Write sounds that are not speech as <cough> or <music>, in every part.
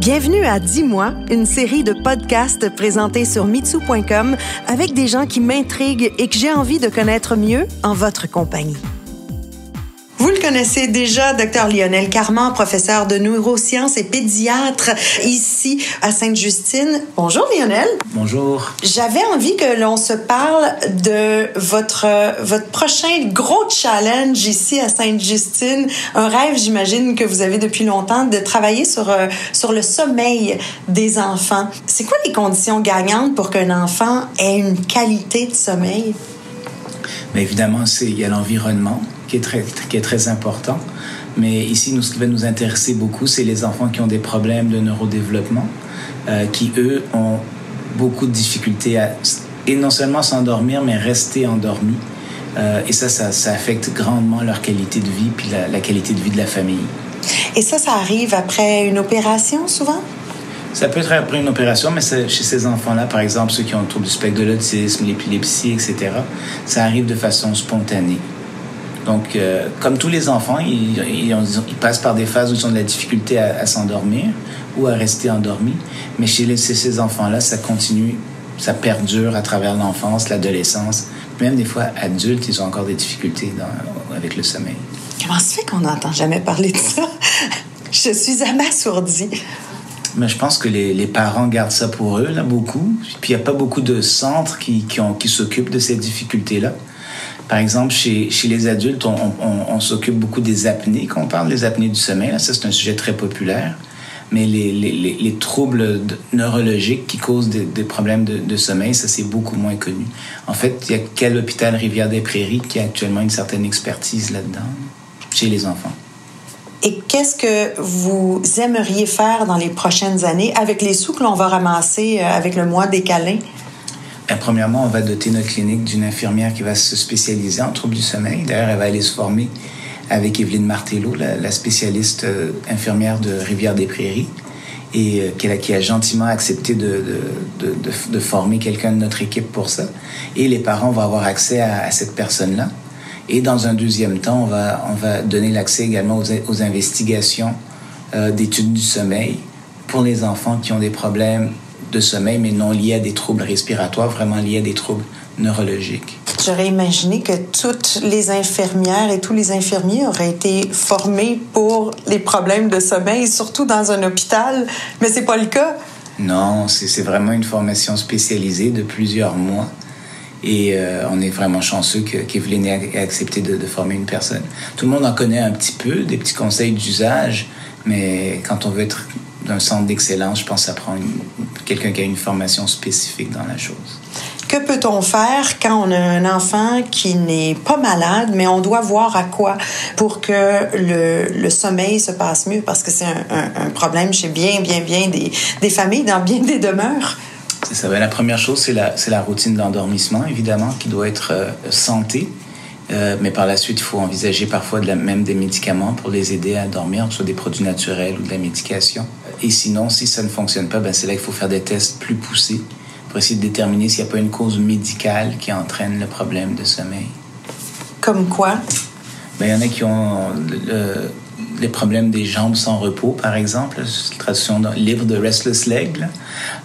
Bienvenue à Dis-moi, une série de podcasts présentés sur mitsu.com avec des gens qui m'intriguent et que j'ai envie de connaître mieux en votre compagnie. Vous le connaissez déjà, Dr Lionel Carman, professeur de neurosciences et pédiatre ici à Sainte-Justine. Bonjour Lionel. Bonjour. J'avais envie que l'on se parle de votre votre prochain gros challenge ici à Sainte-Justine, un rêve j'imagine que vous avez depuis longtemps de travailler sur euh, sur le sommeil des enfants. C'est quoi les conditions gagnantes pour qu'un enfant ait une qualité de sommeil? Mais évidemment, il y a l'environnement qui est très, important. Mais ici, nous, ce qui va nous intéresser beaucoup, c'est les enfants qui ont des problèmes de neurodéveloppement, euh, qui, eux, ont beaucoup de difficultés à, et non seulement s'endormir, mais rester endormis. Euh, et ça, ça, affecte grandement leur qualité de vie, puis la qualité de vie de la famille. Et ça, ça arrive après une opération, souvent? Ça peut être après une opération, mais chez ces enfants-là, par exemple, ceux qui ont le trouble du spectre de l'autisme, l'épilepsie, etc., ça arrive de façon spontanée. Donc, euh, comme tous les enfants, ils, passent par des phases où ils ont de la difficulté à, s'endormir ou à rester endormis. Mais chez les, ces enfants-là, ça continue, ça perdure à travers l'enfance, l'adolescence. Même des fois, adultes, ils ont encore des difficultés avec le sommeil. Comment se fait qu'on n'entend jamais parler de ça? Je suis abasourdie. Mais je pense que les, les, parents gardent ça pour eux, là, beaucoup. Puis il n'y a pas beaucoup de centres qui, qui, qui s'occupent de ces difficultés-là. Par exemple, chez, chez les adultes, on, s'occupe beaucoup des apnées, quand on parle des apnées du sommeil. Là, ça, c'est un sujet très populaire. Mais les, les, les troubles neurologiques qui causent des, problèmes de, de, sommeil, ça, c'est beaucoup moins connu. En fait, il y a quel hôpital Rivière-des-Prairies qui a actuellement une certaine expertise là-dedans, chez les enfants. Et qu'est-ce que vous aimeriez faire dans les prochaines années avec les sous que l'on va ramasser avec le mois des câlins? Bien, premièrement, on va doter notre clinique d'une infirmière qui va se spécialiser en troubles du sommeil. D'ailleurs, elle va aller se former avec Evelyne Martello, la, spécialiste euh, infirmière de Rivière-des-Prairies, et euh, qui, a, gentiment accepté de, former quelqu'un de notre équipe pour ça. Et les parents vont avoir accès à cette personne-là. Et dans un deuxième temps, on va, on va donner l'accès également aux, aux investigations euh, d'études du sommeil pour les enfants qui ont des problèmes de sommeil, mais non liés à des troubles respiratoires, vraiment liés à des troubles neurologiques. J'aurais imaginé que toutes les infirmières et tous les infirmiers auraient été formés pour les problèmes de sommeil, surtout dans un hôpital, mais c'est pas le cas. Non, c'est vraiment une formation spécialisée de plusieurs mois. Et euh, on est vraiment chanceux qu'Evelyne ait accepté de, former une personne. Tout le monde en connaît un petit peu, des petits conseils d'usage, mais quand on veut être d'un centre d'excellence, je pense que ça prend quelqu'un qui a une formation spécifique dans la chose. Que peut-on faire quand on a un enfant qui n'est pas malade, mais on doit voir à quoi pour que le, le sommeil se passe mieux? Parce que c'est un, un, un, problème chez bien, bien, bien des, des familles, dans bien des demeures. C'est ça. La première chose, c'est la, la routine d'endormissement, évidemment, qui doit être euh, santé. Euh, mais par la suite, il faut envisager parfois de la, même des médicaments pour les aider à dormir, soit des produits naturels ou de la médication. Et sinon, si ça ne fonctionne pas, ben c'est là qu'il faut faire des tests plus poussés pour essayer de déterminer s'il n'y a pas une cause médicale qui entraîne le problème de sommeil. Comme quoi? Ben, il y en a qui ont le, les problèmes des jambes sans repos, par exemple, traduction libre de restless leg,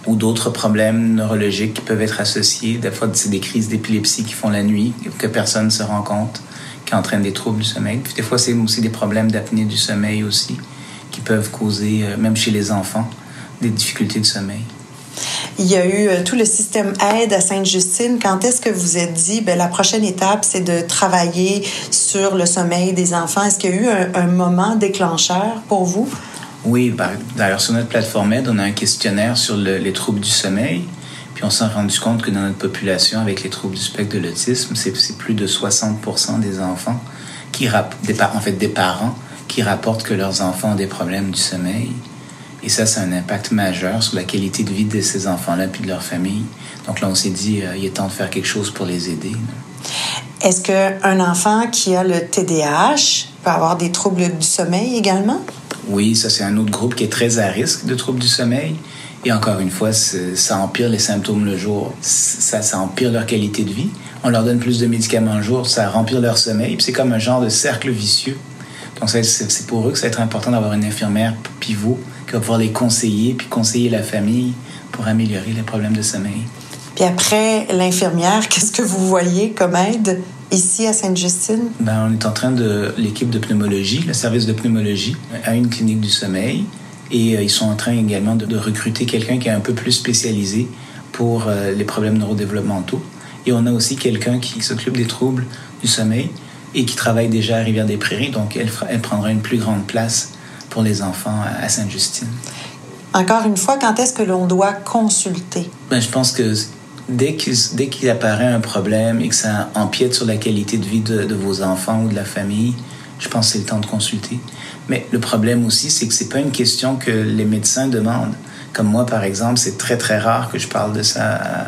ou d'autres problèmes neurologiques qui peuvent être associés. Des fois, c'est des crises d'épilepsie qui font la nuit, que personne ne se rend compte, qui entraînent des troubles du sommeil. Puis des fois, c'est aussi des problèmes d'apnée du sommeil aussi, qui peuvent causer, même chez les enfants, des difficultés de sommeil. Il y a eu tout le système aide à Sainte-Justine. Quand est-ce que vous êtes dit, ben, la prochaine étape, c'est de travailler sur le sommeil des enfants? Est-ce qu'il y a eu un, moment déclencheur pour vous? Oui, d'ailleurs, sur notre plateforme aide, on a un questionnaire sur le, les troubles du sommeil. Puis on s'est rendu compte que dans notre population, avec les troubles du spectre de l'autisme, c'est plus de 60% des enfants, qui en fait des parents, qui rapportent que leurs enfants ont des problèmes du sommeil. Et ça, c'est un impact majeur sur la qualité de vie de ces enfants-là puis de leur famille. Donc là, on s'est dit, euh, il est temps de faire quelque chose pour les aider. Est-ce qu'un enfant qui a le TDAH peut avoir des troubles du sommeil également? Oui, ça, c'est un autre groupe qui est très à risque de troubles du sommeil. Et encore une fois, ça empire les symptômes le jour. Ça, ça empire leur qualité de vie. On leur donne plus de médicaments le jour, ça remplit leur sommeil. Puis c'est comme un genre de cercle vicieux. Donc, c'est pour eux que ça va être important d'avoir une infirmière pivot qui va pouvoir les conseiller, puis conseiller la famille pour améliorer les problèmes de sommeil. Puis après, l'infirmière, <laughs> qu'est-ce que vous voyez comme aide ici à Sainte-Justine? Ben, on est en train de l'équipe de pneumologie, le service de pneumologie, à une clinique du sommeil. Et euh, ils sont en train également de, de recruter quelqu'un qui est un peu plus spécialisé pour euh, les problèmes neurodéveloppementaux. Et on a aussi quelqu'un qui s'occupe des troubles du sommeil et qui travaille déjà à Rivière-des-Prairies. Donc, elle, elle prendra une plus grande place pour les enfants à Sainte-Justine. Encore une fois, quand est-ce que l'on doit consulter? Ben, je pense que dès qu'il, dès qu'il apparaît un problème et que ça empiète sur la qualité de vie de, de, vos enfants ou de la famille, je pense que c'est le temps de consulter. Mais le problème aussi, c'est que c'est pas une question que les médecins demandent. Comme moi, par exemple, c'est très, très rare que je parle de ça, à,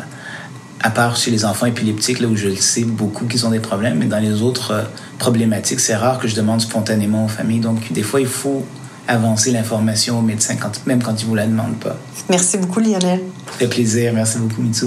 à part chez les enfants épileptiques, là où je le sais beaucoup qu'ils ont des problèmes, mais dans les autres euh, problématiques, c'est rare que je demande spontanément aux familles. Donc, des fois, il faut avancer l'information aux médecins, quand, même quand ils ne vous la demandent pas. Merci beaucoup, Lionel. Ça fait plaisir. Merci beaucoup, Mitsu.